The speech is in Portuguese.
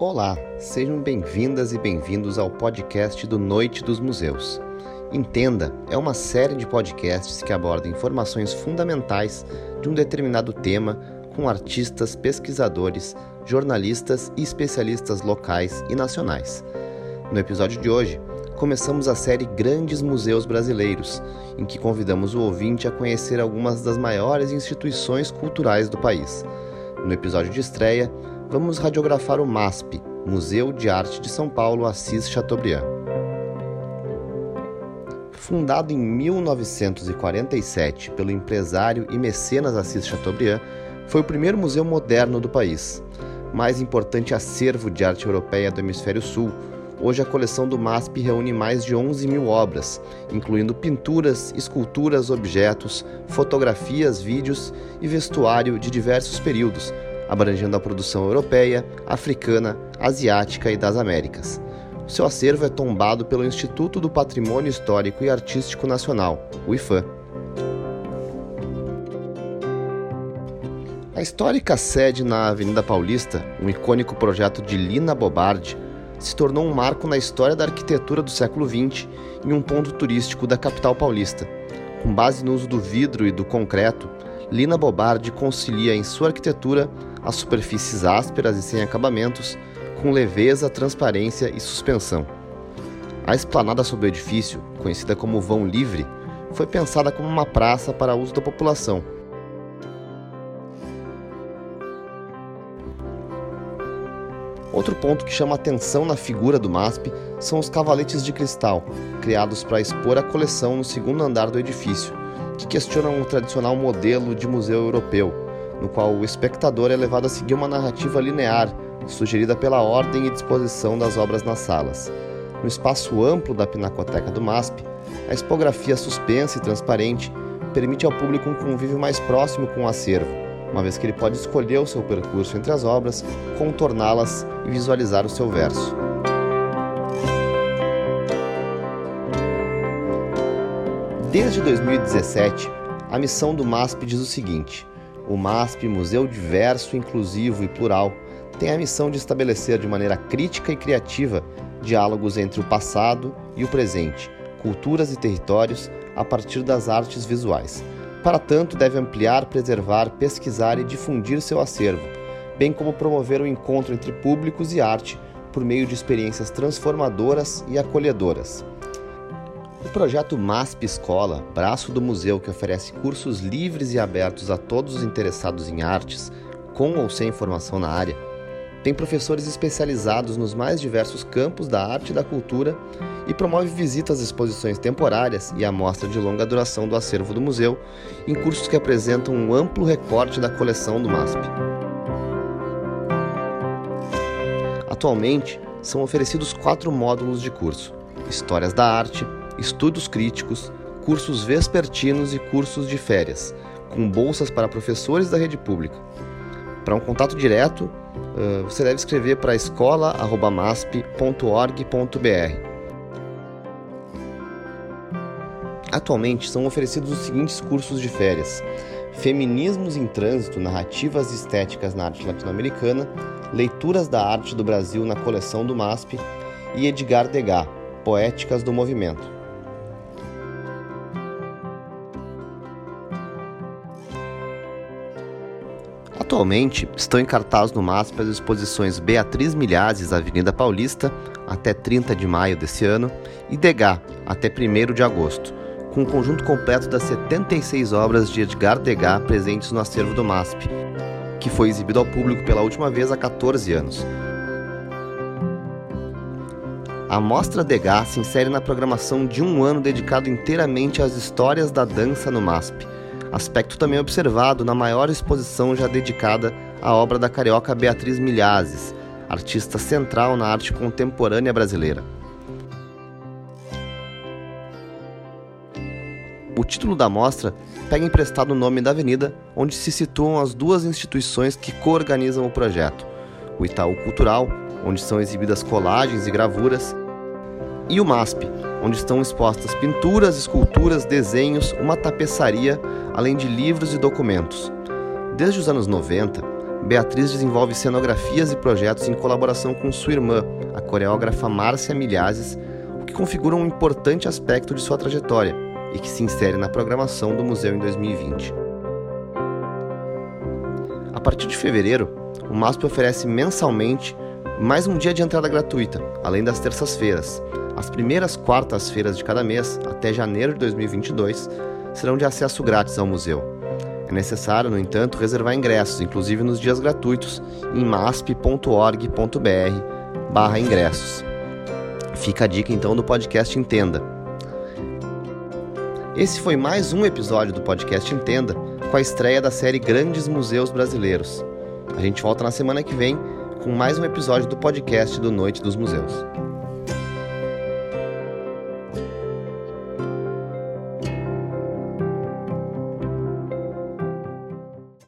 Olá, sejam bem-vindas e bem-vindos ao podcast do Noite dos Museus. Entenda é uma série de podcasts que abordam informações fundamentais de um determinado tema com artistas, pesquisadores, jornalistas e especialistas locais e nacionais. No episódio de hoje, começamos a série Grandes Museus Brasileiros, em que convidamos o ouvinte a conhecer algumas das maiores instituições culturais do país. No episódio de estreia, vamos radiografar o MASP, Museu de Arte de São Paulo Assis Chateaubriand. Fundado em 1947 pelo empresário e mecenas Assis Chateaubriand, foi o primeiro museu moderno do país. Mais importante acervo de arte europeia do Hemisfério Sul, hoje a coleção do MASP reúne mais de 11 mil obras, incluindo pinturas, esculturas, objetos, fotografias, vídeos e vestuário de diversos períodos, abrangendo a produção europeia, africana, asiática e das Américas. O seu acervo é tombado pelo Instituto do Patrimônio Histórico e Artístico Nacional, o IFAM. A histórica sede na Avenida Paulista, um icônico projeto de Lina Bobardi, se tornou um marco na história da arquitetura do século XX em um ponto turístico da capital paulista. Com base no uso do vidro e do concreto, Lina Bobardi concilia em sua arquitetura as superfícies ásperas e sem acabamentos, com leveza, transparência e suspensão. A esplanada sobre o edifício, conhecida como Vão Livre, foi pensada como uma praça para uso da população. Outro ponto que chama atenção na figura do MASP são os cavaletes de cristal, criados para expor a coleção no segundo andar do edifício, que questionam o tradicional modelo de museu europeu, no qual o espectador é levado a seguir uma narrativa linear, sugerida pela ordem e disposição das obras nas salas. No espaço amplo da pinacoteca do MASP, a expografia suspensa e transparente permite ao público um convívio mais próximo com o acervo, uma vez que ele pode escolher o seu percurso entre as obras, contorná-las e visualizar o seu verso. Desde 2017, a missão do MASP diz o seguinte: o MASP, Museu Diverso, Inclusivo e Plural, tem a missão de estabelecer de maneira crítica e criativa diálogos entre o passado e o presente, culturas e territórios a partir das artes visuais. Para tanto, deve ampliar, preservar, pesquisar e difundir seu acervo, bem como promover o encontro entre públicos e arte por meio de experiências transformadoras e acolhedoras. O projeto MASP Escola, braço do museu que oferece cursos livres e abertos a todos os interessados em artes, com ou sem formação na área, tem professores especializados nos mais diversos campos da arte e da cultura e promove visitas às exposições temporárias e à mostra de longa duração do acervo do museu, em cursos que apresentam um amplo recorte da coleção do MASP. Atualmente, são oferecidos quatro módulos de curso: Histórias da Arte, estudos críticos, cursos vespertinos e cursos de férias, com bolsas para professores da rede pública. Para um contato direto, você deve escrever para escola.masp.org.br. Atualmente são oferecidos os seguintes cursos de férias: Feminismos em Trânsito, Narrativas Estéticas na Arte Latino-Americana, Leituras da Arte do Brasil na coleção do MASP e Edgar Degas, Poéticas do Movimento. Atualmente, estão em cartaz no MASP as exposições Beatriz Milhazes, Avenida Paulista, até 30 de maio desse ano, e Degas, até 1 de agosto, com um conjunto completo das 76 obras de Edgar Degas presentes no acervo do MASP, que foi exibido ao público pela última vez há 14 anos. A Mostra Degas se insere na programação de um ano dedicado inteiramente às histórias da dança no MASP, aspecto também observado na maior exposição já dedicada à obra da carioca Beatriz Milhazes, artista central na arte contemporânea brasileira. O título da mostra pega emprestado o nome da avenida onde se situam as duas instituições que coorganizam o projeto: o Itaú Cultural, onde são exibidas colagens e gravuras, e o MASP, onde estão expostas pinturas, esculturas, desenhos, uma tapeçaria, além de livros e documentos. Desde os anos 90, Beatriz desenvolve cenografias e projetos em colaboração com sua irmã, a coreógrafa Márcia Milhazes, o que configura um importante aspecto de sua trajetória e que se insere na programação do museu em 2020. A partir de fevereiro, o MASP oferece mensalmente mais um dia de entrada gratuita, além das terças-feiras. As primeiras quartas-feiras de cada mês, até janeiro de 2022, serão de acesso grátis ao museu. É necessário, no entanto, reservar ingressos, inclusive nos dias gratuitos, em masp.org.br ingressos. Fica a dica então do podcast Entenda. Esse foi mais um episódio do podcast Entenda, com a estreia da série Grandes Museus Brasileiros. A gente volta na semana que vem com mais um episódio do podcast do Noite dos Museus.